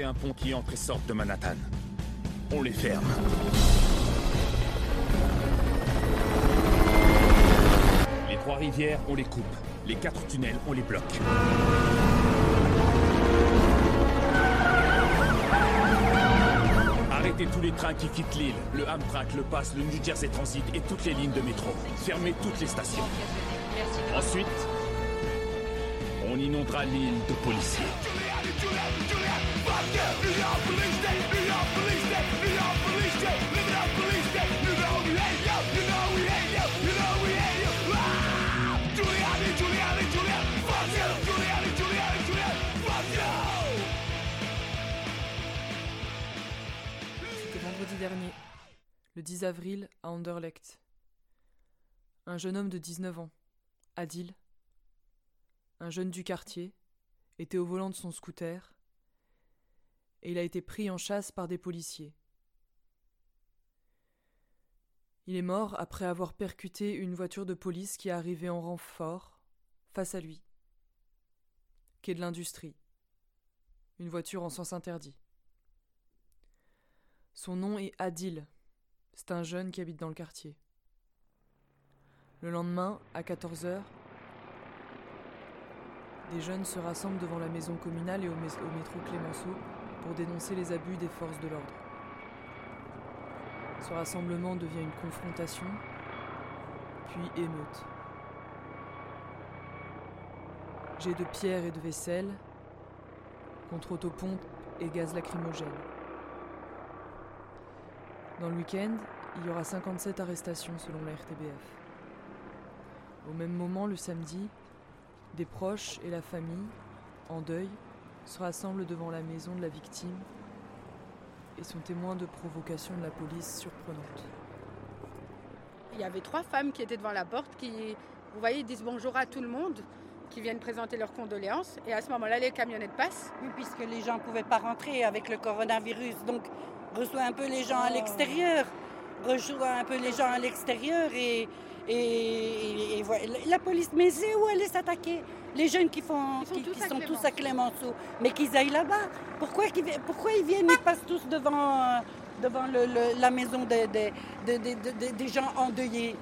21 ponts qui entrent et sortent de Manhattan. On les ferme. Les trois rivières, on les coupe. Les quatre tunnels, on les bloque. Arrêtez tous les trains qui quittent l'île, le Amtrak, le Pass, le New Jersey Transit et toutes les lignes de métro. Fermez toutes les stations. Ensuite, on inondera l'île de policiers. Dernier, le 10 avril, à Anderlecht. Un jeune homme de 19 ans, Adil, un jeune du quartier, était au volant de son scooter et il a été pris en chasse par des policiers. Il est mort après avoir percuté une voiture de police qui est arrivée en renfort face à lui, quai de l'industrie, une voiture en sens interdit. Son nom est Adil. C'est un jeune qui habite dans le quartier. Le lendemain, à 14h, des jeunes se rassemblent devant la maison communale et au, mé- au métro Clémenceau pour dénoncer les abus des forces de l'ordre. Ce rassemblement devient une confrontation, puis émeute. Jets de pierre et de vaisselle contre autopompe et gaz lacrymogène. Dans le week-end, il y aura 57 arrestations selon la RTBF. Au même moment, le samedi, des proches et la famille, en deuil, se rassemblent devant la maison de la victime et sont témoins de provocations de la police surprenantes. Il y avait trois femmes qui étaient devant la porte qui, vous voyez, disent bonjour à tout le monde, qui viennent présenter leurs condoléances. Et à ce moment-là, les camionnettes passent. Oui, puisque les gens ne pouvaient pas rentrer avec le coronavirus. Donc, reçoit un peu les gens à l'extérieur. Reçoit un peu les gens à l'extérieur et, et, et- et voilà. La police, mais c'est où elle est s'attaquer? Les jeunes qui, font, qui, tous qui à sont tous à Clémenceau, mais qu'ils aillent là-bas. Pourquoi, ils viennent Ils passent tous devant, euh, devant le- le- la maison des- des- des- des- des- des gens endeuillés?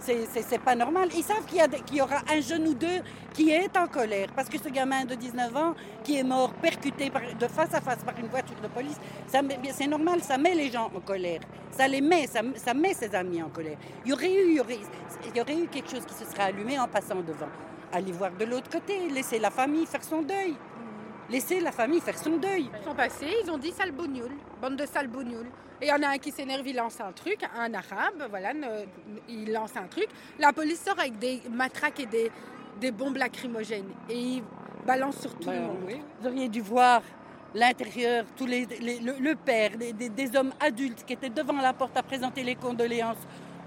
C'est- pas normal. Ils savent qu'il y, aura un jeune ou deux qui est en colère. Parce que ce gamin de 19 ans qui est mort percuté de face à face par une voiture de police, c'est normal, ça met les gens en colère. Ça les met, ça, met ses amis en colère. Il y, aurait eu, eu quelque chose qui se serait allumé en passant devant. Aller voir de l'autre côté, laisser la famille faire son deuil. Laisser la famille faire son deuil. Ils sont passés, ils ont dit sale bande de sale. Et il y en a un qui s'énerve, il lance un truc, un arabe, voilà, ne- il lance un truc. La police sort avec des matraques et des, des bombes lacrymogènes. Et il balance sur tout le Ben, monde. oui. Vous auriez dû voir l'intérieur, tous les, les- le, le père, des, des- des hommes adultes qui étaient devant la porte à présenter les condoléances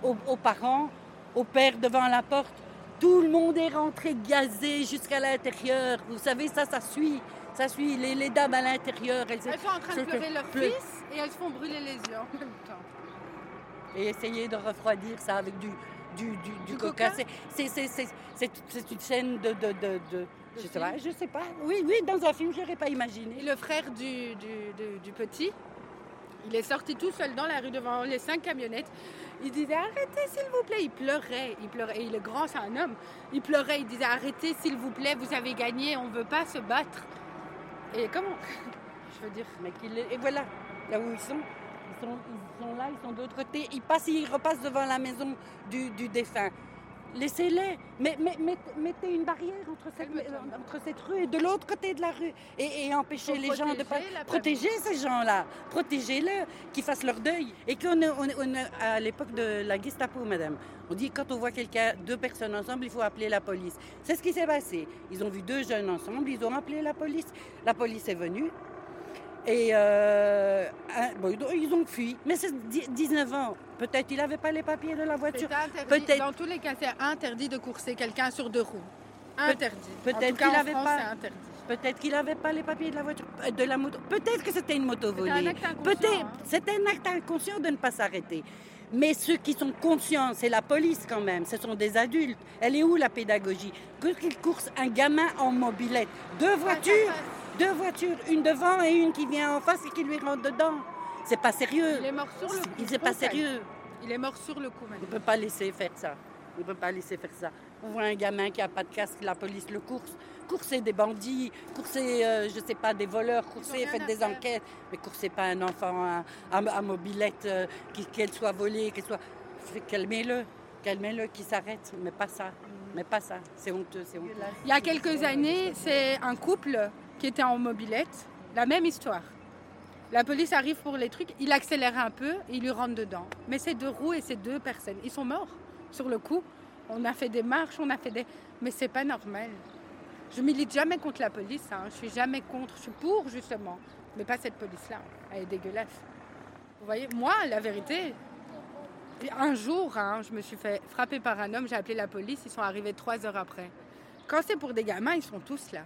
aux, aux parents, au père devant la porte. Tout le monde est rentré gazé jusqu'à l'intérieur. Vous savez, ça, ça suit. Ça suit les, les dames à l'intérieur. Elles, Elles sont en train de pleurer leur pleu- fils et elles se font brûler les yeux en même temps. et essayer de refroidir ça avec du, du, du, du Du coca. C'est- une scène de... de, de, de- je, sais pas, je sais pas. Oui, oui, dans un film, je n'aurais pas Et imaginé. le frère du, du- du- du petit, il est sorti tout seul dans la rue devant les cinq camionnettes. Il disait arrêtez s'il vous plaît. Il pleurait, il pleurait. Et il est grand, c'est un homme. Il pleurait, il disait arrêtez s'il vous plaît, vous avez gagné, on ne veut pas se battre. Et comment Je veux dire. Mais qu'il est- Et voilà, là où ils sont. Ils sont, là, ils sont de l'autre côté. Ils passent, ils repassent devant la maison du défunt. Laissez-les. Mais, mettez une barrière entre cette, Calme-toi. euh, entre cette rue et de l'autre côté de la rue. Et, et empêchez les gens de pas. protéger ces gens-là. Protégez-les, qu'ils fassent leur deuil. Et qu'on on on à l'époque de la Gestapo, madame. On dit quand on voit quelqu'un, deux personnes ensemble, il faut appeler la police. C'est ce qui s'est passé. Ils ont vu deux jeunes ensemble, ils ont appelé la police. La police est venue. Et euh, bon, ils ont fui. Mais c'est dix- 19 ans. Peut-être il n'avait pas les papiers de la voiture. Peut-être- Dans tous les cas, c'est interdit de courser quelqu'un sur deux roues. Interdit. peut-être qu'il en avait France, pas-. Peut-être qu'il n'avait pas les papiers de la voiture, euh, de la moto. Peut-être que c'était une moto C'est un volée. acte inconscient, Peut-être. hein. C'était un acte inconscient de ne pas s'arrêter. Mais ceux qui sont conscients, c'est la police quand même. Ce sont des adultes. Elle est où la pédagogie? Que qu'ils coursent un gamin en mobilette, deux voitures, deux voitures, une devant et une qui vient en face et qui lui rentre dedans. C'est pas sérieux. Il est mort sur le coup. Il- C'est pas sérieux. Il est mort sur le coup, On madame. ne peut pas laisser faire ça. On ne peut pas laisser faire ça. On voit un gamin qui n'a pas de casque, la police le course. Coursez des bandits, coursez, euh, je sais pas, des voleurs, coursez, rien faites des faire. enquêtes. Mais coursez pas un enfant à, à- à mobilette, euh, qu'elle soit volée, qu'elle soit... Calmez-le, calmez-le, qui s'arrête. Mais pas ça, mais pas ça. C'est honteux, c'est honteux. Il y a quelques années, c'est un couple qui était en mobilette. La même histoire. La police arrive pour les trucs, il accélère un peu, il lui rentre dedans. Mais c'est deux roues et c'est deux personnes. Ils sont morts sur le coup. On a fait des marches, on a fait des. Mais c'est pas normal. Je milite jamais contre la police, hein. je suis jamais contre, je suis pour justement. Mais pas cette police-là, elle est dégueulasse. Vous voyez, moi, la vérité, un jour, hein, je me suis fait frapper par un homme, j'ai appelé la police, ils sont arrivés trois heures après. Quand c'est pour des gamins, ils sont tous là.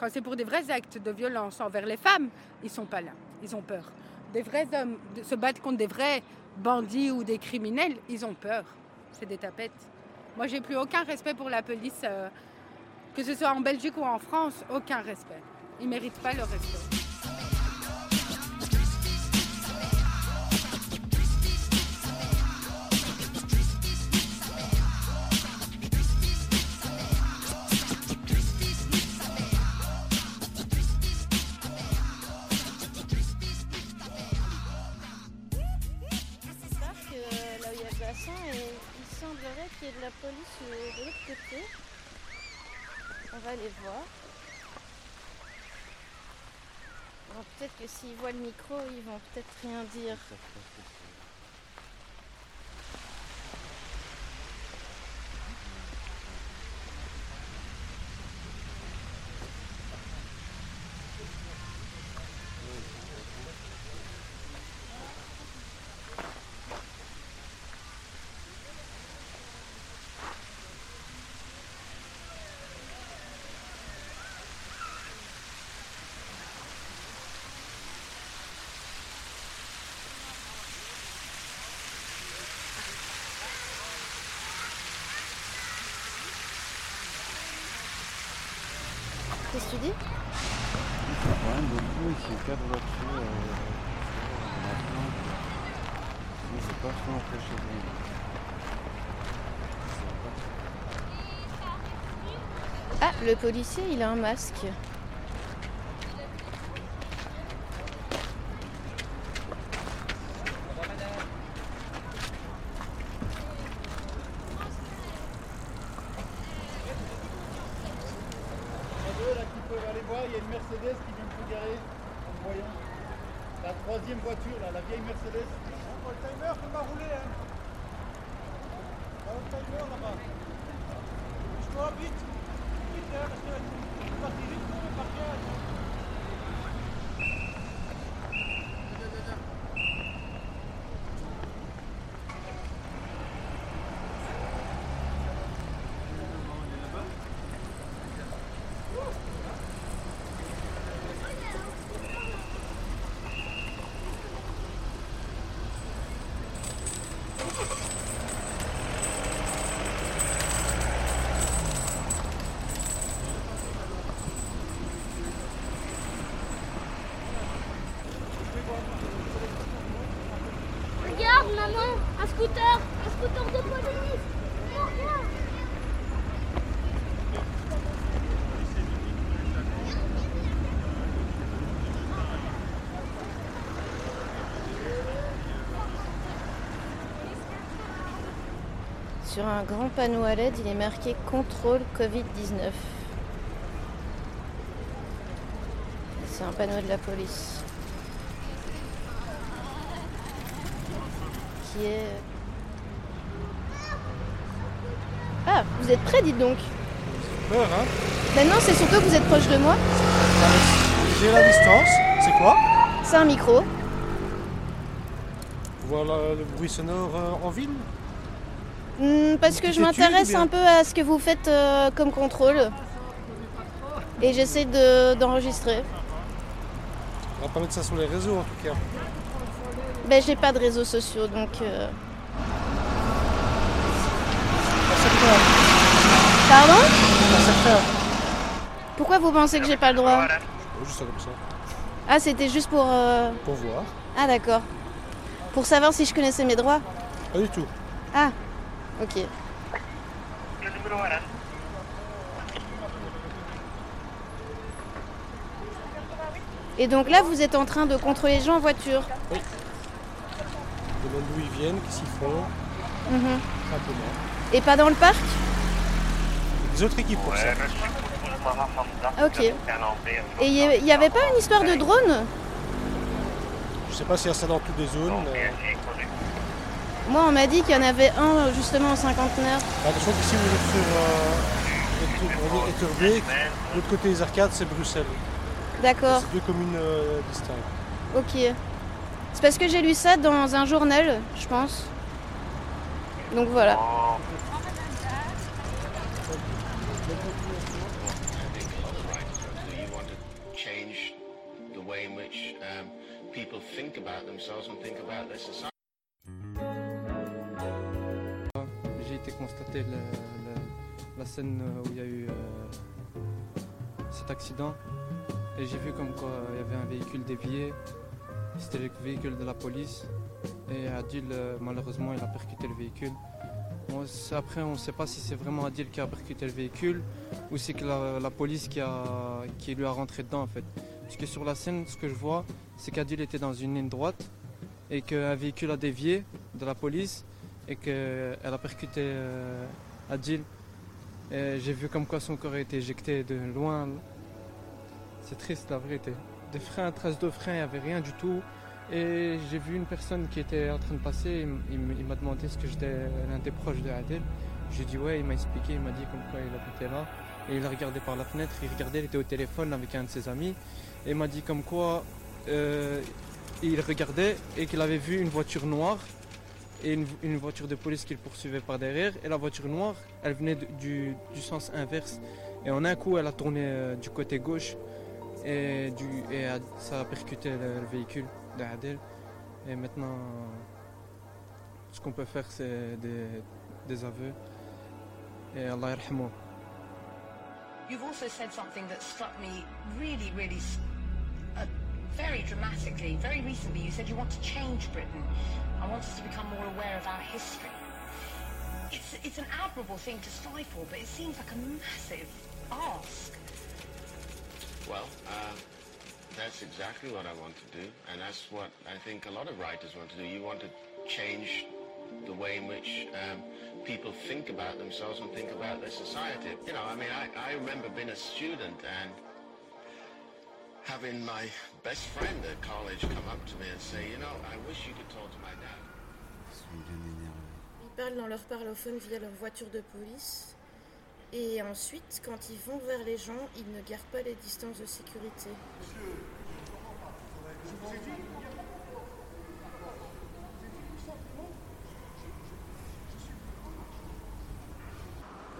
Quand c'est pour des vrais actes de violence envers les femmes, ils sont pas là. Ils ont peur. Des vrais hommes se battre contre des vrais bandits ou des criminels, ils ont peur. C'est des tapettes. Moi, j'ai plus aucun respect pour la police, euh, que ce soit en Belgique ou en France, aucun respect. Ils méritent pas le respect. Y de la police de l'autre côté. On va aller voir. Peut-être que s'ils voient le micro, ils vont peut-être rien dire. Qu'est-ce que tu dis. Ah, le policier, il a un masque. là qui peuvent aller voir, il y a une Mercedes qui vient de se garer en me voyant. La troisième voiture là, la vieille Mercedes. Oh, le timer peut pas rouler hein. Ah, le timer là-bas. Bouge-toi vite. Vite hein, parce que tu es parti vite pour le parquage. Regarde, maman, un scooter, un scooter de police. Oh, regarde. Sur un grand panneau à LED, il est marqué contrôle Covid-19. C'est un panneau de la police. Qui est. Ah, vous êtes prêts, dites donc Peur, hein Maintenant, c'est surtout que vous êtes proche de moi. J'ai la distance. C'est quoi? C'est un micro. Voilà le bruit sonore euh, en ville? Hmm, parce que je m'intéresse un peu à ce que vous faites euh, comme contrôle. Et j'essaie de- d'enregistrer. On va pas mettre ça sur les réseaux en tout cas. ben, j'ai pas de réseaux sociaux, donc... euh, Pardon? Pourquoi vous pensez que j'ai pas le droit? Juste comme ça. Ah, c'était juste pour... euh, Pour voir. Ah, d'accord. Pour savoir si je connaissais mes droits Pas du tout. Ah, ok. Et donc là, vous êtes en train de contrôler les gens en voiture Oui. Je demande d'où ils viennent, qu'est-ce qu'ils font, simplement. Et pas dans le parc? Des autres équipes pour ça. Ok. Et il n'y avait pas une histoire de drone? Je sais pas s'il y a ça dans toutes les zones, mais Moi, on m'a dit qu'il y en avait un justement au cinquantenaire. attention qu'ici vous êtes sur euh, Etterbeek. De l'autre côté des arcades, c'est Bruxelles. D'accord, C'est deux communes euh, distinctes. ok. C'est parce que j'ai lu ça dans un journal, je pense. Donc voilà. You want to change the way in which people think about themselves and think about their society. Été le- la scène où il y a eu euh, cet accident et j'ai vu comme quoi il y avait un véhicule dévié. C'était le véhicule de la police et Adil euh, malheureusement il a percuté le véhicule. Après on ne sait pas si c'est vraiment Adil qui a percuté le véhicule ou c'est que la, police qui, qui lui a rentré dedans en fait. Parce que sur la scène ce que je vois c'est qu'Adil était dans une ligne droite et qu'un véhicule a dévié de la police et qu'elle a percuté euh, Adil. J'ai vu comme quoi son corps a été éjecté de loin. C'est triste la vérité. Des freins, traces de freins, il n'y avait rien du tout. Et j'ai vu une personne qui était en train de passer, il m'a demandé ce que j'étais l'un des proches de Adil. J'ai dit ouais, il m'a expliqué, il m'a dit comme quoi il habitait là. Et il a regardé par la fenêtre, il regardait, il était au téléphone avec un de ses amis. Et il m'a dit comme quoi euh, il regardait et qu'il avait vu une voiture noire et une, voiture de police qui le poursuivait par derrière. Et la voiture noire, elle venait du, sens inverse. Et en un coup, elle a tourné euh, du côté gauche et, du, et ça a percuté le, le véhicule d'Adel. Et maintenant, ce qu'on peut faire, c'est des, aveux. Et Allah yarhamou. You've also said something that struck me really, really very dramatically. Very recently, you said you want to change Britain. I want us to become more aware of our history. It's, it's an admirable thing to strive for, but it seems like a massive ask. Well, uh, that's exactly what I want to do, and that's what I think a lot of writers want to do. You want to change the way in which um, people think about themselves and think about their society. You know, I mean, I, I remember being a student and having my me. Ils parlent dans leur parlophone via leur voiture de police. Et ensuite, quand ils vont vers les gens, ils ne gardent pas les distances de sécurité.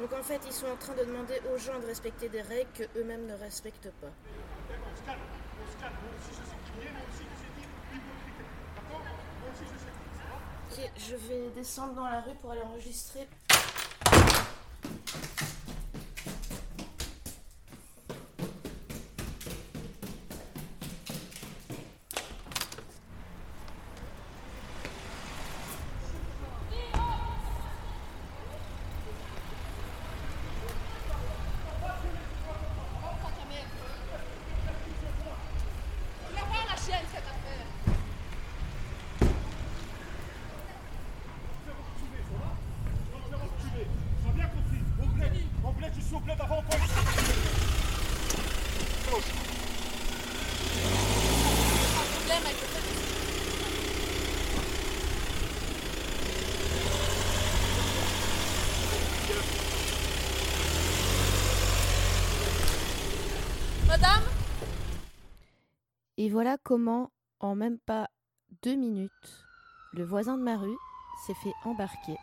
Donc en fait, ils sont en train de demander aux gens de respecter des règles que eux-mêmes ne respectent pas. Je vais descendre dans la rue pour aller enregistrer. Et voilà comment, en même pas deux minutes, le voisin de ma rue s'est fait embarquer.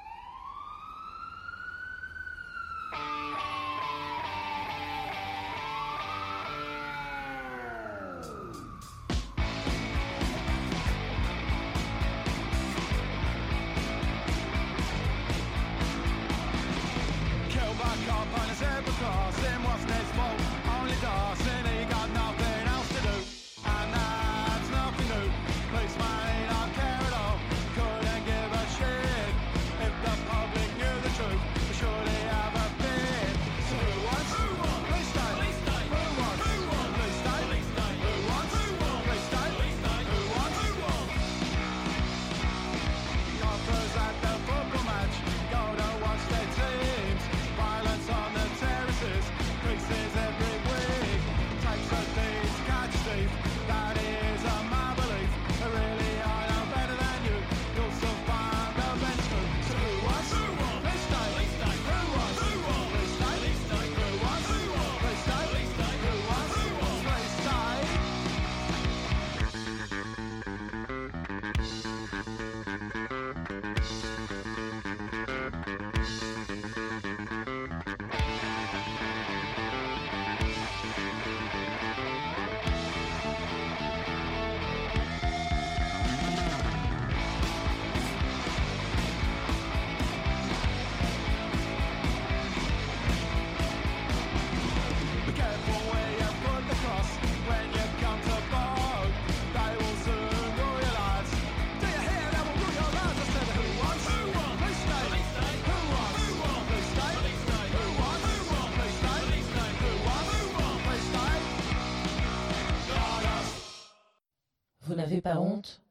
Pas honte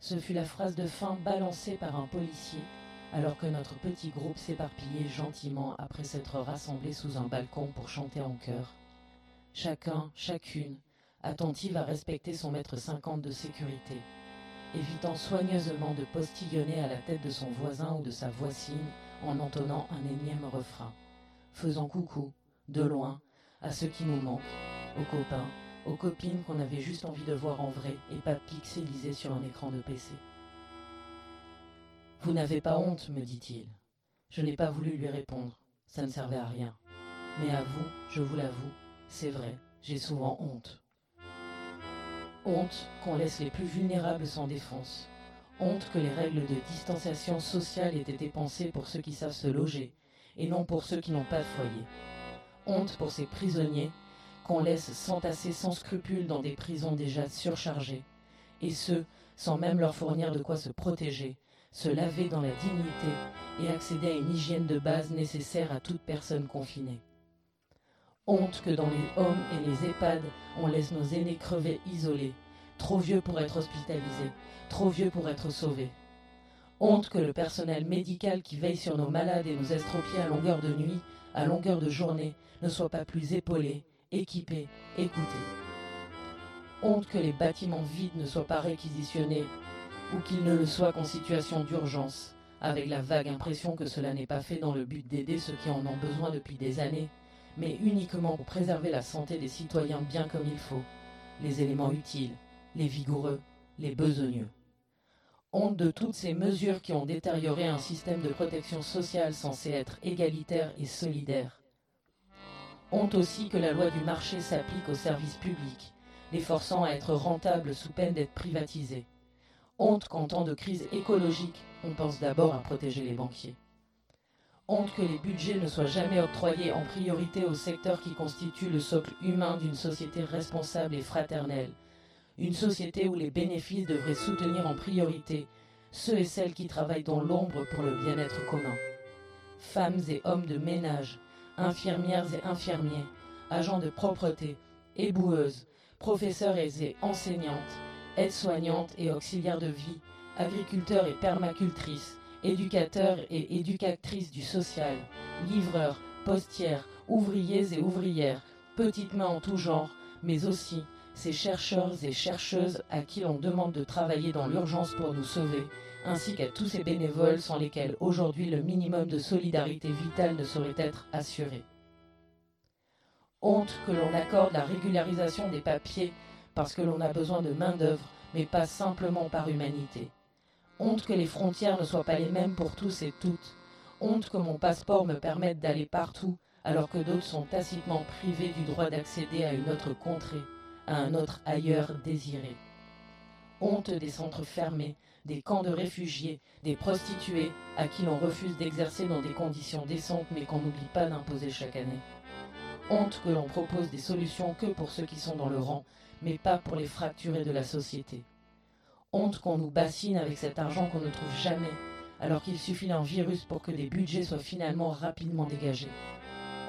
Ce fut la phrase de fin balancée par un policier alors que notre petit groupe s'éparpillait gentiment après s'être rassemblé sous un balcon pour chanter en chœur. Chacun, chacune, attentive à respecter son mètre cinquante de sécurité, évitant soigneusement de postillonner à la tête de son voisin ou de sa voisine en entonnant un énième refrain, faisant coucou, de loin, à ceux qui nous manquent, aux copains, aux copines qu'on avait juste envie de voir en vrai et pas pixelisées sur un écran de PC. Vous n'avez pas honte, me dit-il. Je n'ai pas voulu lui répondre, ça ne servait à rien. Mais à vous, je vous l'avoue, c'est vrai, j'ai souvent honte. Honte qu'on laisse les plus vulnérables sans défense. Honte que les règles de distanciation sociale aient été pensées pour ceux qui savent se loger et non pour ceux qui n'ont pas de foyer. Honte pour ces prisonniers qu'on laisse s'entasser sans scrupule dans des prisons déjà surchargées, et ce, sans même leur fournir de quoi se protéger, se laver dans la dignité et accéder à une hygiène de base nécessaire à toute personne confinée. Honte que dans les homes et les EHPAD, on laisse nos aînés crever isolés, trop vieux pour être hospitalisés, trop vieux pour être sauvés. Honte que le personnel médical qui veille sur nos malades et nous estropie à longueur de nuit, à longueur de journée, ne soit pas plus épaulé, équipé, écouté. Honte que les bâtiments vides ne soient pas réquisitionnés ou qu'ils ne le soient qu'en situation d'urgence, avec la vague impression que cela n'est pas fait dans le but d'aider ceux qui en ont besoin depuis des années, mais uniquement pour préserver la santé des citoyens bien comme il faut, les éléments utiles, les vigoureux, les besogneux. Honte de toutes ces mesures qui ont détérioré un système de protection sociale censé être égalitaire et solidaire. Honte aussi que la loi du marché s'applique aux services publics, les forçant à être rentables sous peine d'être privatisés. Honte qu'en temps de crise écologique, on pense d'abord à protéger les banquiers. Honte que les budgets ne soient jamais octroyés en priorité au secteur qui constitue le socle humain d'une société responsable et fraternelle. Une société où les bénéfices devraient soutenir en priorité ceux et celles qui travaillent dans l'ombre pour le bien-être commun. Femmes et hommes de ménage, infirmières et infirmiers, agents de propreté, éboueuses, professeurs et enseignantes, aides-soignantes et auxiliaires de vie, agriculteurs et permacultrices, éducateurs et éducatrices du social, livreurs, postières, ouvriers et ouvrières, petites mains en tout genre, mais aussi ces chercheurs et chercheuses à qui l'on demande de travailler dans l'urgence pour nous sauver, ainsi qu'à tous ces bénévoles sans lesquels aujourd'hui le minimum de solidarité vitale ne saurait être assuré. Honte que l'on accorde la régularisation des papiers parce que l'on a besoin de main-d'œuvre, mais pas simplement par humanité. Honte que les frontières ne soient pas les mêmes pour tous et toutes. Honte que mon passeport me permette d'aller partout, alors que d'autres sont tacitement privés du droit d'accéder à une autre contrée, à un autre ailleurs désiré. Honte des centres fermés, des camps de réfugiés, des prostituées à qui l'on refuse d'exercer dans des conditions décentes mais qu'on n'oublie pas d'imposer chaque année. Honte que l'on propose des solutions que pour ceux qui sont dans le rang, mais pas pour les fracturés de la société. Honte qu'on nous bassine avec cet argent qu'on ne trouve jamais, alors qu'il suffit d'un virus pour que des budgets soient finalement rapidement dégagés.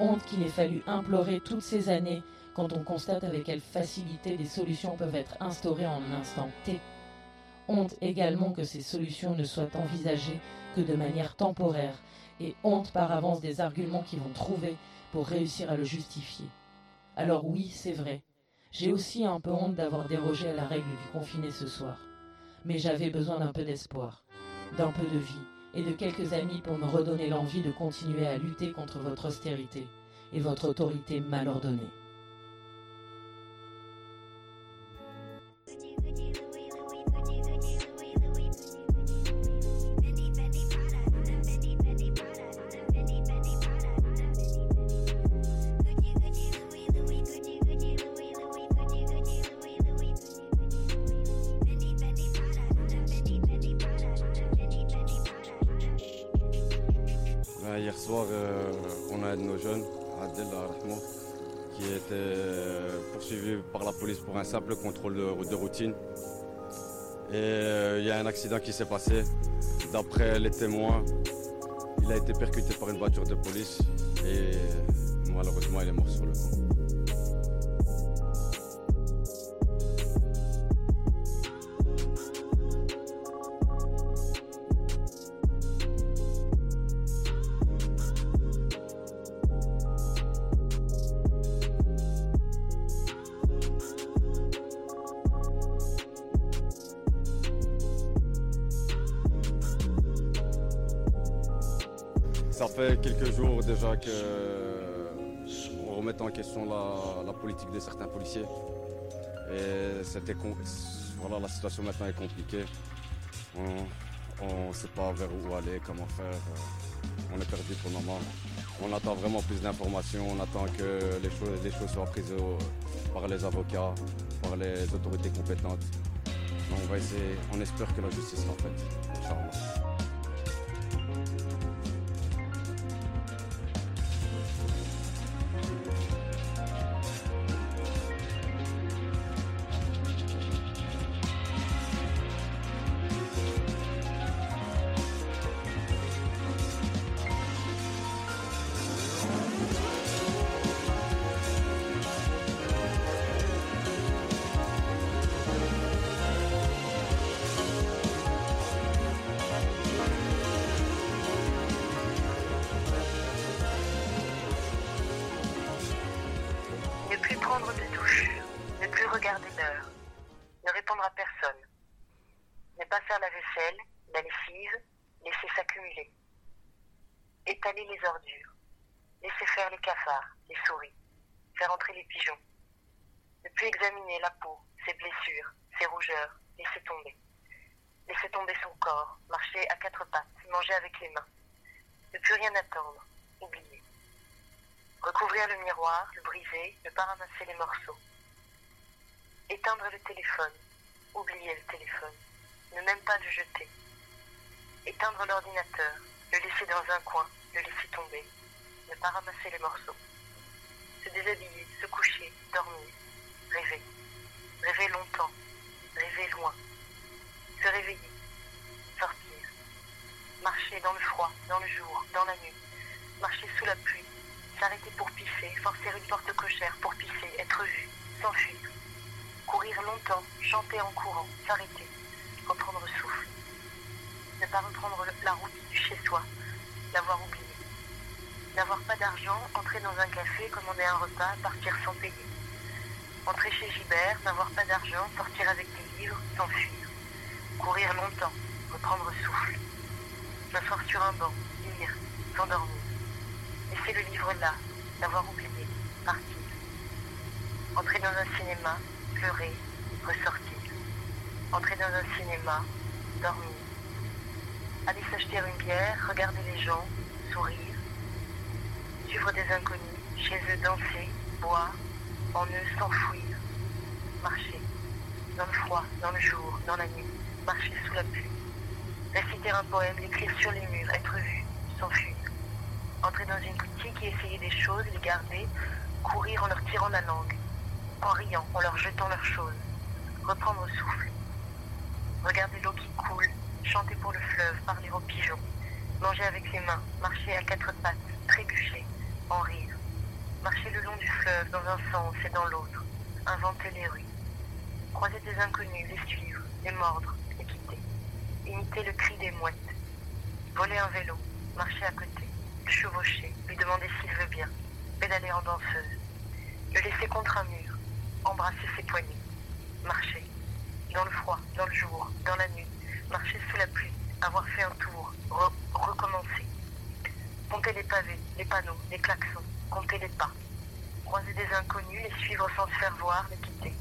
Honte qu'il ait fallu implorer toutes ces années quand on constate avec quelle facilité des solutions peuvent être instaurées en un instant T. Honte également que ces solutions ne soient envisagées que de manière temporaire, et honte par avance des arguments qu'ils vont trouver pour réussir à le justifier. Alors oui, c'est vrai, j'ai aussi un peu honte d'avoir dérogé à la règle du confiné ce soir. Mais j'avais besoin d'un peu d'espoir, d'un peu de vie et de quelques amis pour me redonner l'envie de continuer à lutter contre votre austérité et votre autorité mal ordonnée. Simple contrôle de, routine. Et euh, il y a un accident qui s'est passé. D'après les témoins, il a été percuté par une voiture de police et malheureusement il est mort sur le coup. Politique de certains policiers. Et c'était voilà, la situation maintenant est compliquée. On ne sait pas vers où aller, comment faire. euh, On est perdu pour le moment. On attend vraiment plus d'informations. On attend que les choses, les choses soient prises par les avocats, par les autorités compétentes. On va essayer, on espère que la justice faite. Inch'Allah. Ne pas ramasser les morceaux. Éteindre le téléphone, oublier le téléphone, ne même pas le jeter. Éteindre l'ordinateur, le laisser dans un coin, le laisser tomber, ne pas ramasser les morceaux. Se déshabiller, se coucher, dormir, rêver. Rêver longtemps, rêver loin. Se réveiller, sortir. Marcher dans le froid, dans le jour, dans la nuit. Marcher sous la pluie, s'arrêter pour pisser, forcer une porte cochère pour pisser, être vu, s'enfuir. Courir longtemps, chanter en courant, s'arrêter, reprendre souffle. Ne pas reprendre la route du chez-soi, l'avoir oublié. N'avoir pas d'argent, entrer dans un café, commander un repas, partir sans payer. Entrer chez Gibert, n'avoir pas d'argent, sortir avec des livres, s'enfuir. Courir longtemps, reprendre souffle. M'asseoir sur un banc, lire, s'endormir. Laisser le livre là, l'avoir oublié, partir. Entrer dans un cinéma, pleurer, ressortir. Entrer dans un cinéma, dormir. Aller s'acheter une bière, regarder les gens, sourire. Suivre des inconnus, chez eux danser, boire, en eux s'enfouir. Marcher. Dans le froid, dans le jour, dans la nuit. Marcher sous la pluie. Réciter un poème, l'écrire sur les murs, être vu, s'enfuir. Entrer dans une boutique et essayer des choses, les garder, courir en leur tirant la langue, en riant, en leur jetant leurs choses, reprendre souffle, regarder l'eau qui coule, chanter pour le fleuve, parler aux pigeons, manger avec les mains, marcher à quatre pattes, trébucher, en rire, marcher le long du fleuve dans un sens et dans l'autre, inventer les rues, croiser des inconnus, les suivre, les mordre, les quitter, imiter le cri des mouettes, voler un vélo, marcher à côté, chevaucher, lui demander s'il veut bien, pédaler en danseuse, le laisser contre un mur, embrasser ses poignets, marcher, dans le froid, dans le jour, dans la nuit, marcher sous la pluie, avoir fait un tour, re- recommencer, compter les pavés, les panneaux, les klaxons, compter les pas, croiser des inconnus, les suivre sans se faire voir, les quitter.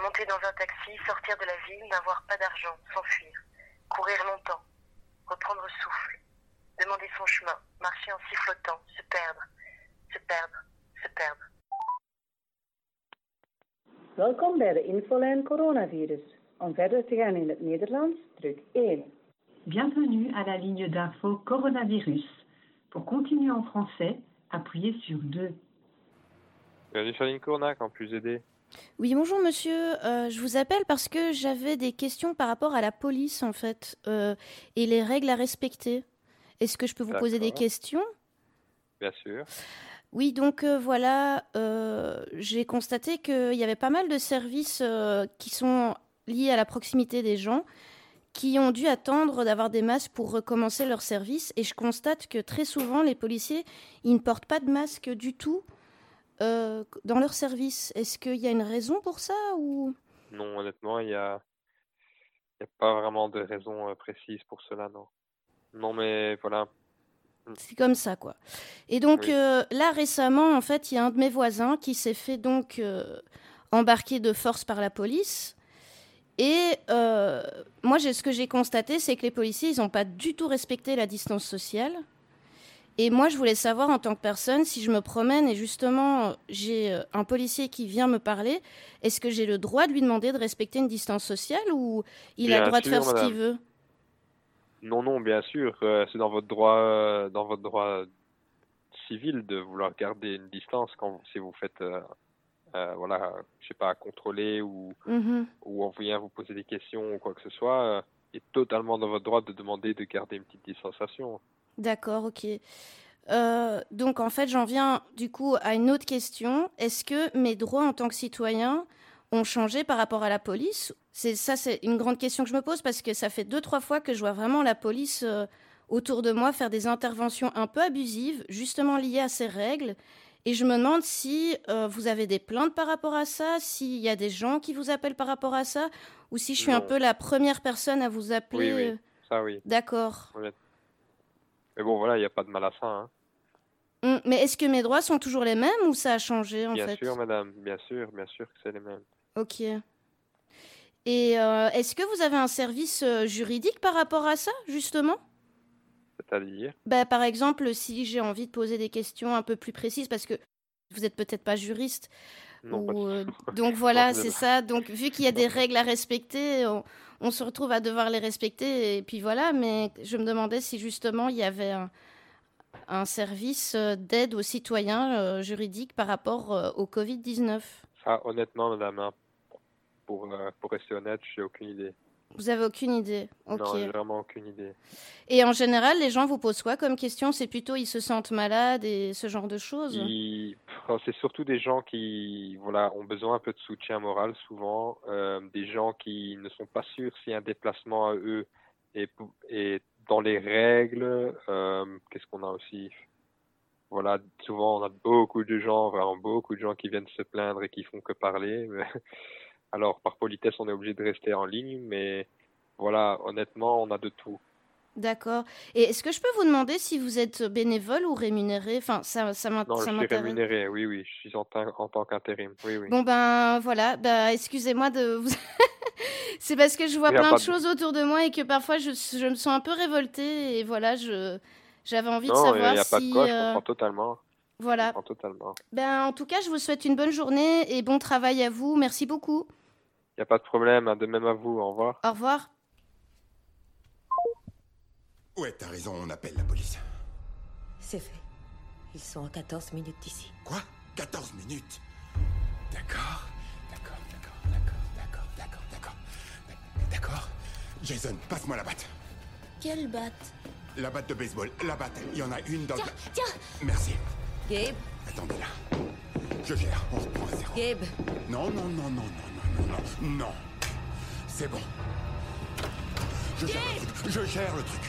Monter dans un taxi, sortir de la ville, n'avoir pas d'argent, s'enfuir, courir longtemps, reprendre souffle, demander son chemin, marcher en sifflotant, se perdre, se perdre, se perdre. Welkom bij de infolijn coronavirus. Om verder te gaan in het Nederlands, druk 1. Bienvenue à la ligne d'info coronavirus. Pour continuer en français, appuyez sur 2. Bienvenue sur ligne Corona, Campus aider. Oui, bonjour monsieur. Euh, je vous appelle parce que j'avais des questions par rapport à la police en fait euh, et les règles à respecter. Est-ce que je peux vous poser des questions? Bien sûr. Oui, donc euh, voilà, euh, j'ai constaté qu'il y avait pas mal de services euh, qui sont liés à la proximité des gens qui ont dû attendre d'avoir des masques pour recommencer leur service. Et je constate que très souvent, les policiers, ils ne portent pas de masque du tout dans leur service. Est-ce qu'il y a une raison pour ça ou... Non, honnêtement, il n'y a... a pas vraiment de raison précise pour cela, non. Non, mais voilà. C'est comme ça, quoi. Et donc Oui. euh, là, récemment, en fait, il y a un de mes voisins qui s'est fait donc euh, embarquer de force par la police. Et euh, moi, j'ai- ce que j'ai constaté, c'est que les policiers, ils n'ont pas du tout respecté la distance sociale. Et moi, je voulais savoir en tant que personne, si je me promène et justement j'ai euh, un policier qui vient me parler, est-ce que j'ai le droit de lui demander de respecter une distance sociale ou il a le droit de faire ce qu'il veut? Non, non, bien sûr, euh, c'est dans votre droit, euh, dans votre droit civil de vouloir garder une distance quand si vous faites, euh, euh, voilà, je sais pas, contrôler ou Mhm. ou on vient vous poser des questions ou quoi que ce soit, est totalement dans votre droit de demander de garder une petite distanciation. D'accord, ok. Donc en fait, j'en viens du coup à une autre question. Est-ce que mes droits en tant que citoyen ont changé par rapport à la police C'est ça, c'est une grande question que je me pose parce que ça fait deux trois fois que je vois vraiment la police euh, autour de moi faire des interventions un peu abusives, justement liées à ces règles. Et je me demande si euh, vous avez des plaintes par rapport à ça, s'il y a des gens qui vous appellent par rapport à ça, ou si je suis un peu la première personne à vous appeler. Oui, euh, oui, ça oui. D'accord. Mais bon, voilà, il n'y a pas de mal à ça, hein. Hum, Mais est-ce que mes droits sont toujours les mêmes ou ça a changé en Bien fait? sûr, madame, bien sûr, bien sûr que c'est les mêmes. Ok. Et euh, est-ce que vous avez un service euh, juridique par rapport à ça, justement? C'est-à-dire? Bah, Par exemple, si j'ai envie de poser des questions un peu plus précises, parce que vous n'êtes peut-être pas juriste. Non, ou, euh, donc voilà, c'est ça. Donc vu qu'il y a des règles à respecter, on, on se retrouve à devoir les respecter. Et puis voilà, mais je me demandais si justement il y avait un, un service d'aide aux citoyens euh, juridique par rapport au Covid-19. Ça, honnêtement, madame, hein, pour, euh, pour rester honnête, j'ai aucune idée. Vous avez aucune idée Ok. Non, vraiment aucune idée. Et en général, les gens vous posent quoi comme question C'est plutôt ils se sentent malades et ce genre de choses? Ils- c'est surtout des gens qui voilà, ont besoin un peu de soutien moral souvent, euh, des gens qui ne sont pas sûrs si un déplacement à eux est, est dans les règles. euh, Qu'est-ce qu'on a aussi? Voilà, souvent on a beaucoup de gens, vraiment beaucoup de gens qui viennent se plaindre et qui font que parler. mais- Alors par politesse, on est obligé de rester en ligne, mais voilà, honnêtement, on a de tout. D'accord. Et est-ce que je peux vous demander si vous êtes bénévole ou rémunéré? Enfin, ça, ça m'int- Non, je suis m'intéresse. rémunéré, oui, oui, je suis en, tant- en tant qu'intérim, oui, oui. Bon ben voilà, bah, excusez-moi de vous... C'est parce que je vois y plein de de- choses autour de moi et que parfois je, je me sens un peu révoltée et voilà, je j'avais envie de Non, il savoir n'y a pas si... de quoi, je euh, comprends totalement. Voilà. Totalement. Ben, en tout cas, je vous souhaite une bonne journée et bon travail à vous. Merci beaucoup. Il n'y a pas de problème, hein, de même à vous, au revoir. Au revoir. Ouais, t'as raison, on appelle la police. C'est fait. Ils sont à 14 minutes d'ici. Quoi? 14 minutes? D'accord, d'accord, d'accord, d'accord, d'accord, d'accord, d'accord. D'accord. Jason, passe-moi la batte. Quelle batte? La batte de baseball, la batte. Il y en a une dans le... Tiens Merci. Gabe? Attendez là. Je gère, on reprend à zéro. Gabe? Non, non, non, non, non, non, non, non, non. C'est bon. Je gère le truc, je gère le truc.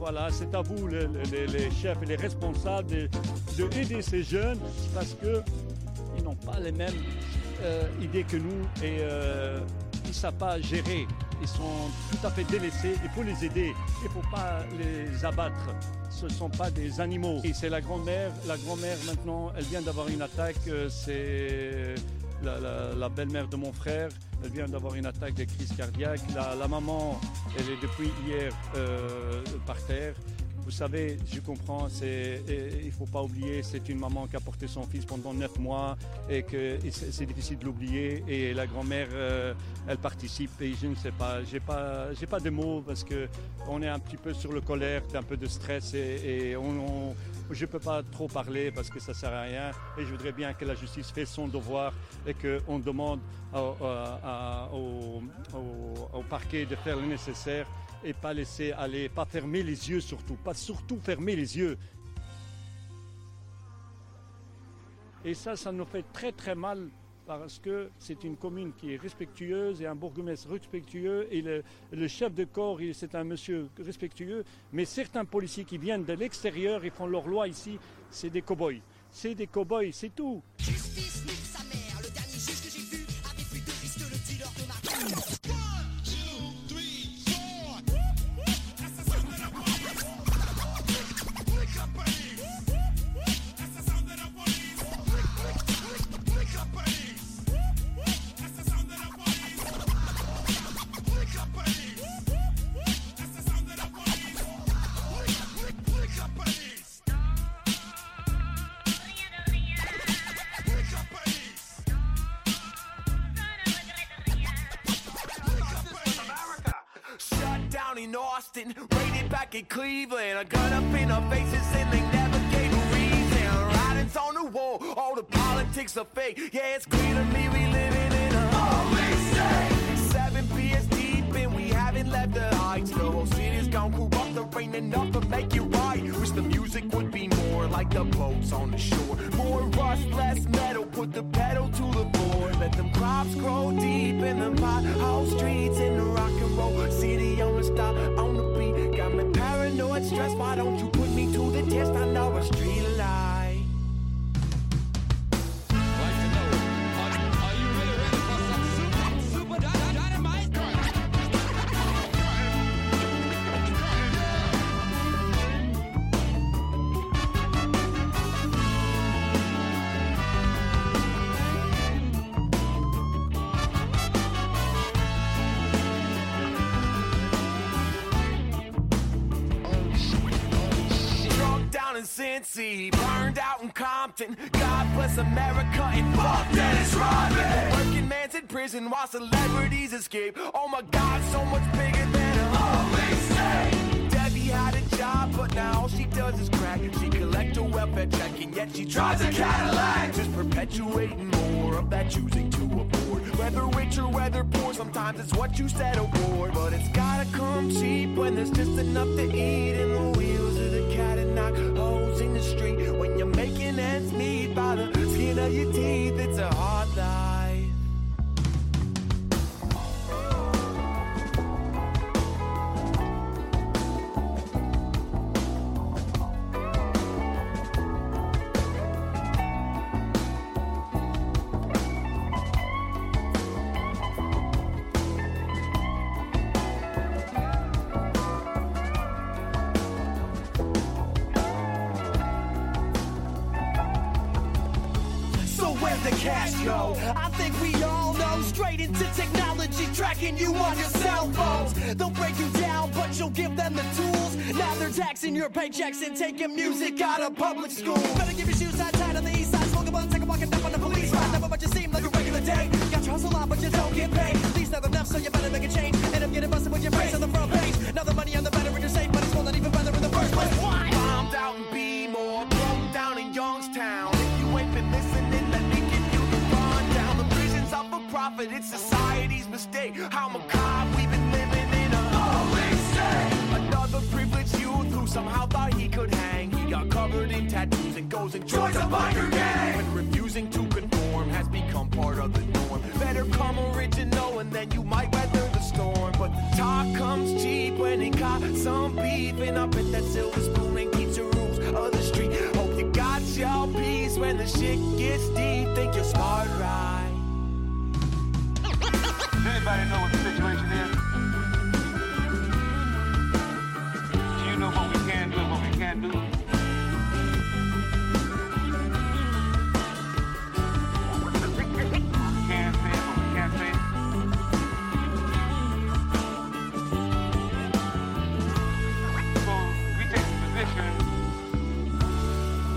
Voilà, c'est à vous, le- le- les, chefs et les responsables, de, ces jeunes parce que ils n'ont pas les mêmes euh, idées que nous et euh, ils ne savent pas gérer. Ils sont tout à fait délaissés. Il faut les aider. Il ne faut pas les abattre. Ce ne sont pas des animaux. Et c'est la grand-mère. La grand-mère maintenant, elle vient d'avoir une attaque. euh, C'est la, belle-mère de mon frère. Elle vient d'avoir une attaque de crise cardiaque. La, la maman, elle est depuis hier euh, par terre. Vous savez, je comprends, il ne faut pas oublier, c'est une maman qui a porté son fils pendant neuf mois et que c'est, difficile de l'oublier. Et la grand-mère, euh, elle participe et je ne sais pas, j'ai pas, j'ai pas de mots parce que on est un petit peu sur le colère, un peu de stress et, je ne peux pas trop parler parce que ça ne sert à rien et je voudrais bien que la justice fasse son devoir et qu'on demande au- au parquet de faire le nécessaire et pas laisser aller, pas fermer les yeux surtout, pas surtout fermer les yeux. Et ça, ça nous fait très très mal parce que c'est une commune qui est respectueuse et un bourgmestre respectueux et le, chef de corps, c'est un monsieur respectueux. Mais certains policiers qui viennent de l'extérieur, ils font leur loi ici, c'est des cow-boys. C'est des cow-boys, c'est tout. Why don't you burned out in Compton. God bless America and fuck that prison while celebrities escape. Oh my god, so much bigger than a holy state. Debbie had a job, but now all she does is crack. She collect a welfare check, and yet she drives a Cadillac. Just perpetuating more of that choosing to afford. Whether rich or whether poor, sometimes it's what you settle for. But it's gotta come cheap when there's just enough to eat. And the wheels of the and holes in the street. When you're making ends meet by the skin of your teeth, it's a hard life. The cash go? I think we all know. Straight into technology, tracking you on your cell phones. They'll break you down, but you'll give them the tools. Now they're taxing your paychecks and taking music out of public school. Better give your shoes tied tight on the east side. Smoke a blunt, take a walk and dump on the police ride. Never but you seem like a regular day. Got your hustle on, but you don't get paid. At least not enough, so you better make a change. End up getting busted with your face on the front page. Now the money on the better and you're safe, but it's still not even better in the first place. Why? Bombed out in B-more, profit, it's society's mistake. How macabre we've been living in a holy state. Another privileged youth who somehow thought he could hang. He got covered in tattoos and goes and joins a biker gang. When refusing to conform has become part of the norm. Better come original and then you might weather the storm. But the talk comes cheap when it got some beef. And I bet that silver spoon ain't keeps the rules of the street. Hope you got your peace when the shit gets deep. Think you're smart, right? Does anybody know what the situation is? Do you know what we can do and what we can't do? We can say we can't say? So we take the position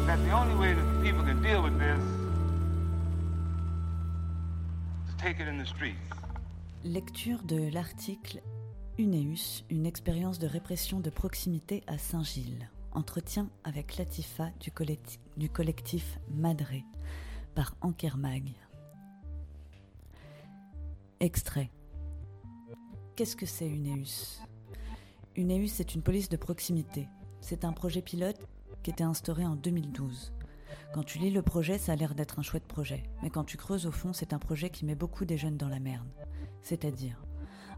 that the only way that people can deal with this is to take it in the streets. Lecture de l'article Uneus, une expérience de répression de proximité à Saint-Gilles. Entretien avec Latifa du, collecti- du collectif Madré par Ankermag. Extrait. Qu'est-ce que c'est Uneus? Uneus est une police de proximité. C'est un projet pilote qui était instauré en 2012. Quand tu lis le projet, ça a l'air d'être un chouette projet. Mais quand tu creuses au fond, c'est un projet qui met beaucoup des jeunes dans la merde. C'est-à-dire,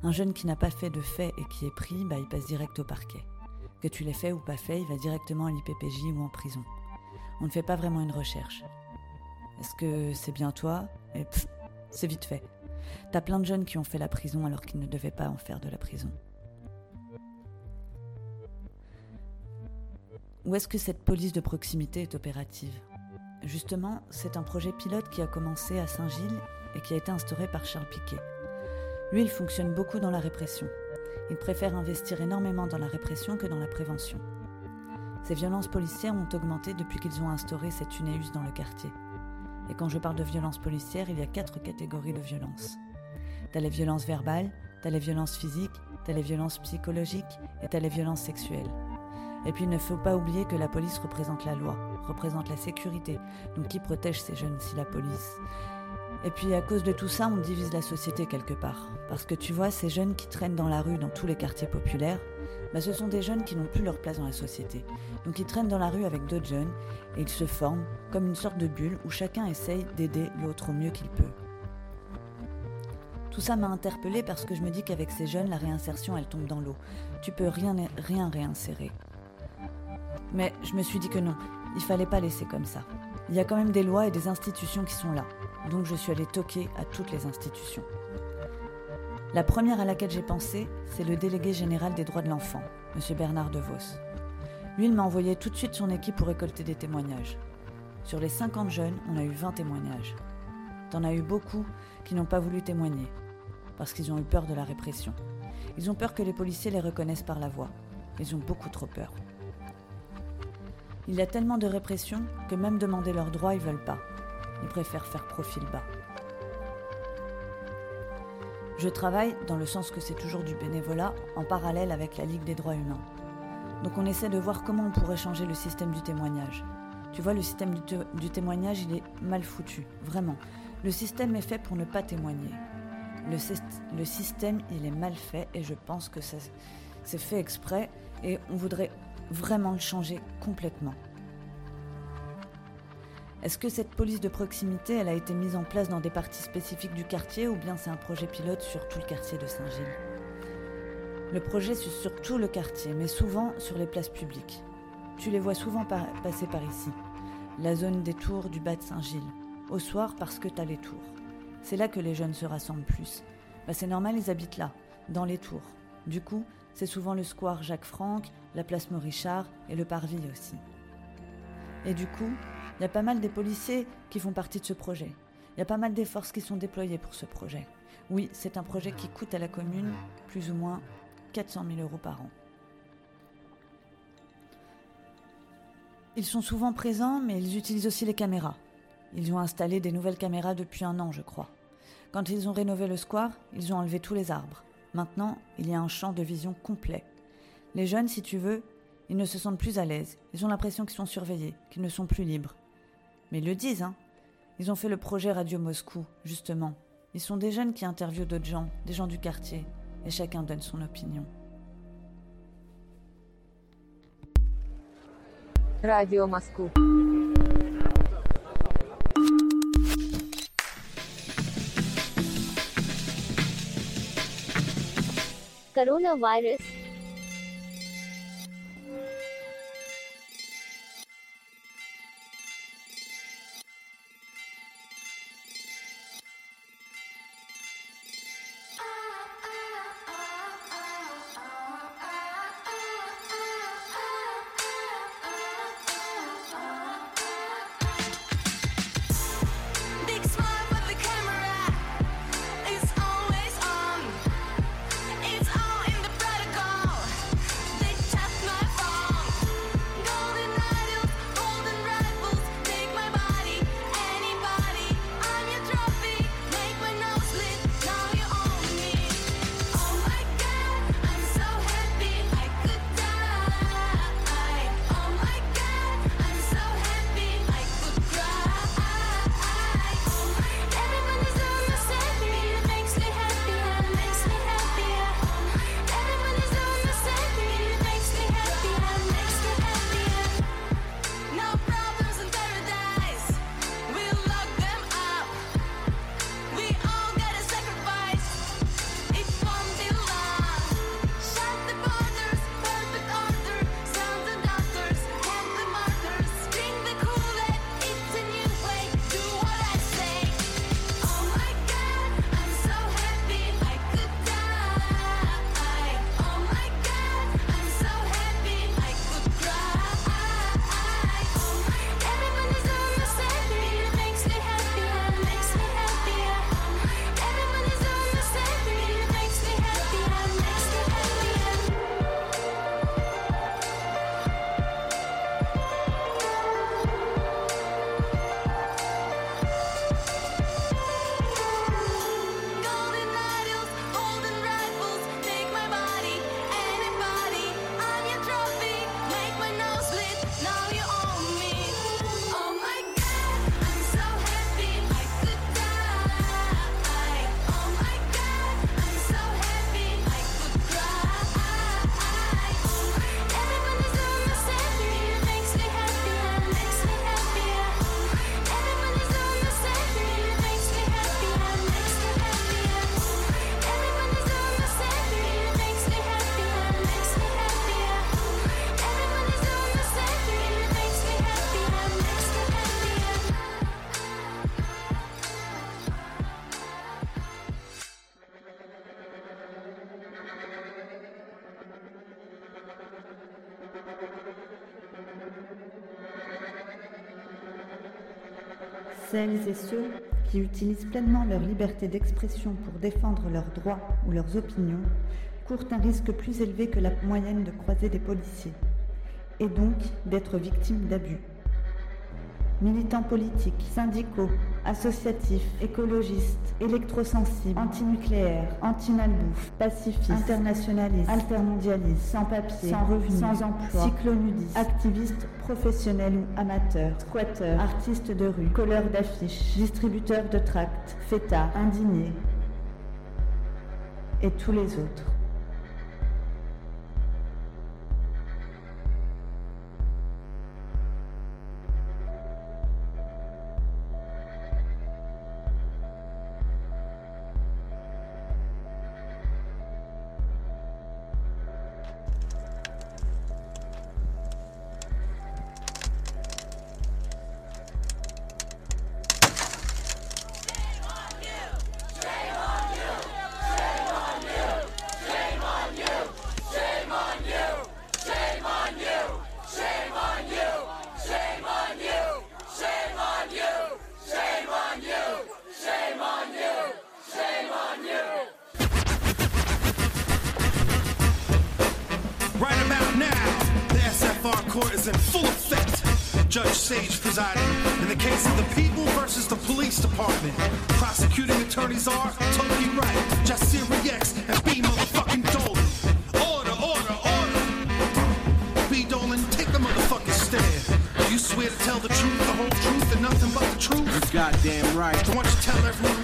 un jeune qui n'a pas fait de fait et qui est pris, bah, il passe direct au parquet. Que tu l'aies fait ou pas fait, il va directement à l'IPPJ ou en prison. On ne fait pas vraiment une recherche. Est-ce que c'est bien toi? Et pff, c'est vite fait. T'as plein de jeunes qui ont fait la prison alors qu'ils ne devaient pas en faire de la prison. Où est-ce que cette police de proximité est opérative? Justement, c'est un projet pilote qui a commencé à Saint-Gilles et qui a été instauré par Charles Piquet. Lui, il fonctionne beaucoup dans la répression. Il préfère investir énormément dans la répression que dans la prévention. Ces violences policières ont augmenté depuis qu'ils ont instauré cette UNEUS dans le quartier. Et quand je parle de violences policières, il y a quatre catégories de violences. T'as les violences verbales, t'as les violences physiques, t'as les violences psychologiques et t'as les violences sexuelles. Et puis il ne faut pas oublier que la police représente la loi, représente la sécurité, donc qui protège ces jeunes si la police Et puis à cause de tout ça, on divise la société quelque part. Parce que tu vois, ces jeunes qui traînent dans la rue dans tous les quartiers populaires, bah, ce sont des jeunes qui n'ont plus leur place dans la société. Donc ils traînent dans la rue avec d'autres jeunes et ils se forment comme une sorte de bulle où chacun essaye d'aider l'autre au mieux qu'il peut. Tout ça m'a interpellée parce que je me dis qu'avec ces jeunes, la réinsertion, elle tombe dans l'eau. Tu peux rien, rien réinsérer. Mais je me suis dit que non, il fallait pas laisser comme ça. Il y a quand même des lois et des institutions qui sont là. Donc je suis allée toquer à toutes les institutions. La première à laquelle j'ai pensé, c'est le délégué général des droits de l'enfant, M. Bernard DeVos. Lui, il m'a envoyé tout de suite son équipe pour récolter des témoignages. Sur les 50 jeunes, on a eu 20 témoignages. T'en as eu beaucoup qui n'ont pas voulu témoigner, parce qu'ils ont eu peur de la répression. Ils ont peur que les policiers les reconnaissent par la voix. Ils ont beaucoup trop peur. Il y a tellement de répression que même demander leurs droits, ils veulent pas. Ils préfèrent faire profil bas. Je travaille, dans le sens que c'est toujours du bénévolat, en parallèle avec la Ligue des droits humains. Donc on essaie de voir comment on pourrait changer le système du témoignage. Tu vois, le système du, témoignage, il est mal foutu, vraiment. Le système est fait pour ne pas témoigner. Le, syst- le système, il est mal fait et je pense que c'est fait exprès et on voudrait vraiment le changer complètement. Est-ce que cette police de proximité, elle a été mise en place dans des parties spécifiques du quartier ou bien c'est un projet pilote sur tout le quartier de Saint-Gilles? Le projet sur tout le quartier, mais souvent sur les places publiques. Tu les vois souvent passer par ici. La zone des tours du bas de Saint-Gilles. Au soir parce que t'as les tours. C'est là que les jeunes se rassemblent plus. Bah, c'est normal, ils habitent là, dans les tours. Du coup, c'est souvent le square Jacques Franck, la place Maurichard et le parvis aussi. Et du coup, il y a pas mal des policiers qui font partie de ce projet. Il y a pas mal des forces qui sont déployées pour ce projet. Oui, c'est un projet qui coûte à la commune plus ou moins 400 000 euros par an. Ils sont souvent présents, mais ils utilisent aussi les caméras. Ils ont installé des nouvelles caméras depuis un an, je crois. Quand ils ont rénové le square, ils ont enlevé tous les arbres. Maintenant, il y a un champ de vision complet. Les jeunes, si tu veux, ils ne se sentent plus à l'aise. Ils ont l'impression qu'ils sont surveillés, qu'ils ne sont plus libres. Mais ils le disent, hein. Ils ont fait le projet Radio Moscou, justement. Ils sont des jeunes qui interviewent d'autres gens, des gens du quartier, et chacun donne son opinion. Radio Moscou. Coronavirus. Celles et ceux qui utilisent pleinement leur liberté d'expression pour défendre leurs droits ou leurs opinions courent un risque plus élevé que la moyenne de croiser des policiers, et donc d'être victimes d'abus. Militants politiques, syndicaux, associatifs, écologistes, électrosensibles, antinucléaires, anti-malbouffe, pacifistes, internationalistes, altermondialistes, sans papier, sans revenus, sans emploi, cyclonudistes, activistes professionnels ou amateurs, squatteurs, artistes de rue, colleurs d'affiches, distributeurs de tracts, fêtards, indignés, et tous les autres. Department. Prosecuting attorneys are Toki Wright, Jasiri X, and B motherfucking Dolan. Order, order, order. B Dolan, take the motherfucking stand. Do you swear to tell the truth, the whole truth, and nothing but the truth? You goddamn right. Why don't you tell everyone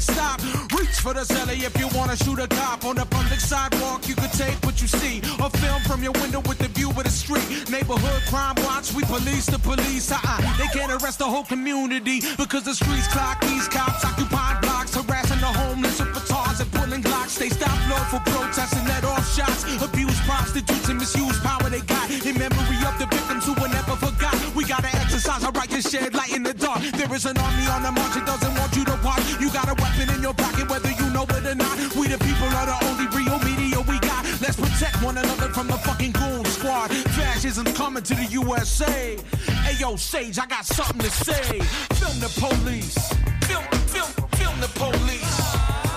get stopped. Reach for the celly if you wanna shoot a cop on the public sidewalk. You could take what you see or film from your window with the view of the street. Neighborhood crime watch, we police the police. Uh-uh. They can't arrest the whole community because the streets clock these cops occupying blocks, harassing the homeless with batons and pulling glocks. They stop law for protests and let off shots. Abuse prostitutes and misuse power they got in memory of the victims who were never forgot. We gotta exercise our right to shed light in the dark. There is an army on the march, it doesn't want you to watch. You gotta your pocket, whether you know it or not. We the people are the only real media we got. Let's protect one another from the fucking goon squad. Fascism's coming to the USA. Hey yo, Sage, I got something to say. Film the police. Film, film, film the police.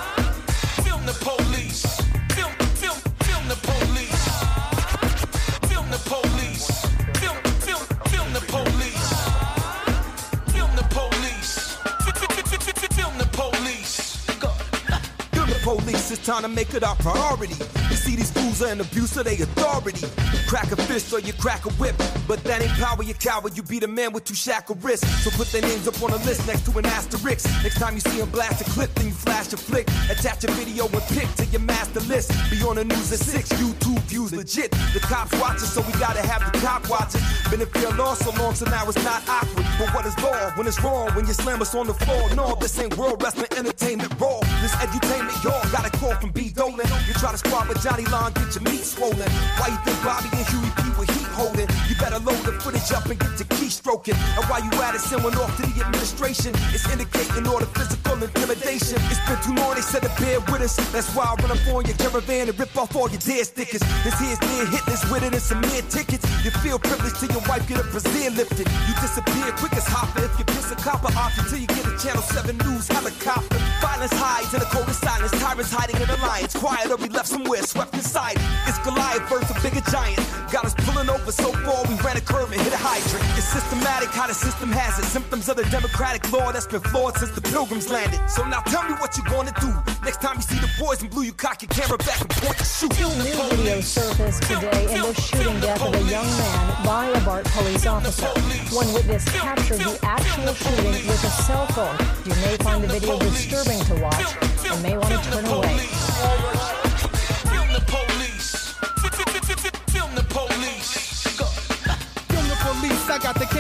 Time to make it our priority. You see, these fools are an abuse of their authority. Crack a fist or you crack a whip, but that ain't power, you coward. You beat a man with two shackle wrists. So put their names up on a list next to an asterisk. Next time you see them blast a clip, then you flash a flick. Attach a video and pick to your master list. Be on the news at 6, YouTube views legit. The cops watching, so we gotta have the cop watching. Been in fear law so long, so now it's not awkward. But what is law when it's wrong? When you slam us on the floor? No, this ain't world wrestling entertainment raw. This edutainment, y'all got a call from B. Dolan. You try to squad with Johnny Long, your meat swollen. Why you think Bobby and Huey P with heat holding? You better load the footage up and get your key stroking. And while you at it, send one off to the administration. It's indicating all the physical intimidation. It's been too long, they said to bear with us. That's why I run up on your caravan and rip off all your dead stickers. This here's near us with it and some mere tickets. You feel privileged till your wife get a Brazil lifted. You disappear quick as hopper if you piss a copper off until you get a Channel 7 News helicopter. Violence hides in the cold of silence. Tyrants hiding in alliance. Quiet or we left somewhere swept inside. It's Goliath versus a bigger giant. Got us pulling over so far we ran a curve and hit a hydrant. It's systematic how the system has it. Symptoms of the democratic law that's been flawed since the pilgrims landed. So now tell me what you're gonna do. Next time you see the boys in blue, you cock your camera back and point and shoot. Two new videos surfaced today in the shooting death of a young man by a BART police officer. One witness captured the actual shooting with a cell phone. You may find the video disturbing to watch and may want to turn away.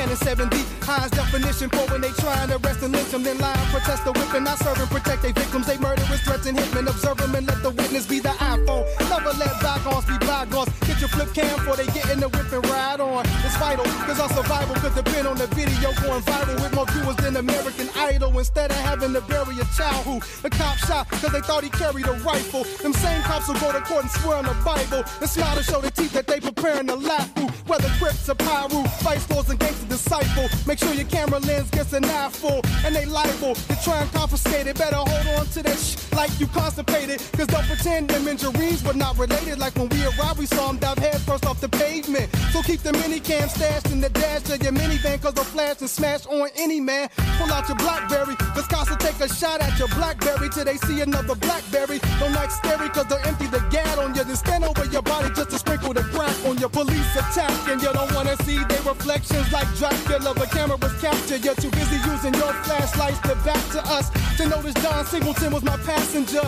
and 70 High's definition for when they tryin' to arrest and lynch them, then lie and protest the whipping. I serve and protect their victims. They murderers, threats, and hitmen. Observe them and let the witness be the iPhone. Never let bygones be bygones. Get your flip cam before they get in the whip and ride on. It's vital, cause our survival could depend on the video going viral with more viewers than American Idol. Instead of having to bury a child who the cop shot cause they thought he carried a rifle. Them same cops will go to court and swear on the Bible. And smile to show the teeth that they preparing to laugh through. Whether Crips or Pyro, Vice Lords and gang's Disciple. Make sure your camera lens gets an eye full and they liable to try and confiscate it. Better hold on to that sh like you constipated. Cause don't pretend them injuries were not related. Like when we arrived, we saw them dive head first off the pavement. So keep the mini cam stashed in the dash of your minivan. Cause they'll flash and smash on any man. Pull out your Blackberry. Cause will take a shot at your Blackberry till they see another Blackberry. Don't act scary cause they'll empty the gat on you. Then stand over your body just to sprinkle the crack on your police attack. And you don't wanna see their reflections like Dracula. The cameras capture You're Too busy using your flashlights to back to us. To notice John Singleton was my passenger.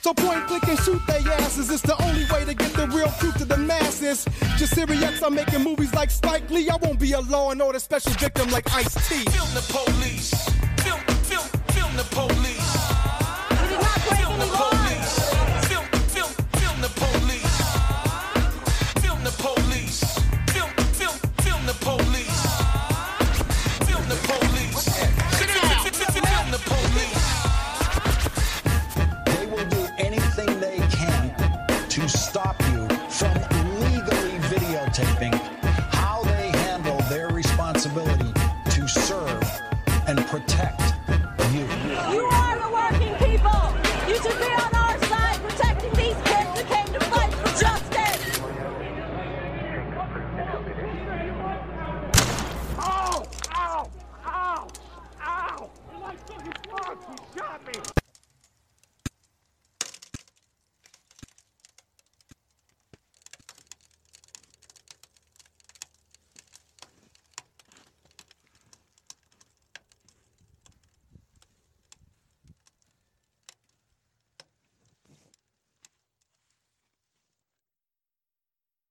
So point, click, and shoot they asses. It's the only way to get the real truth to the masses. Just serious, I'm making movies like Spike Lee. I won't be a law and order special victim like Ice T. Film the police.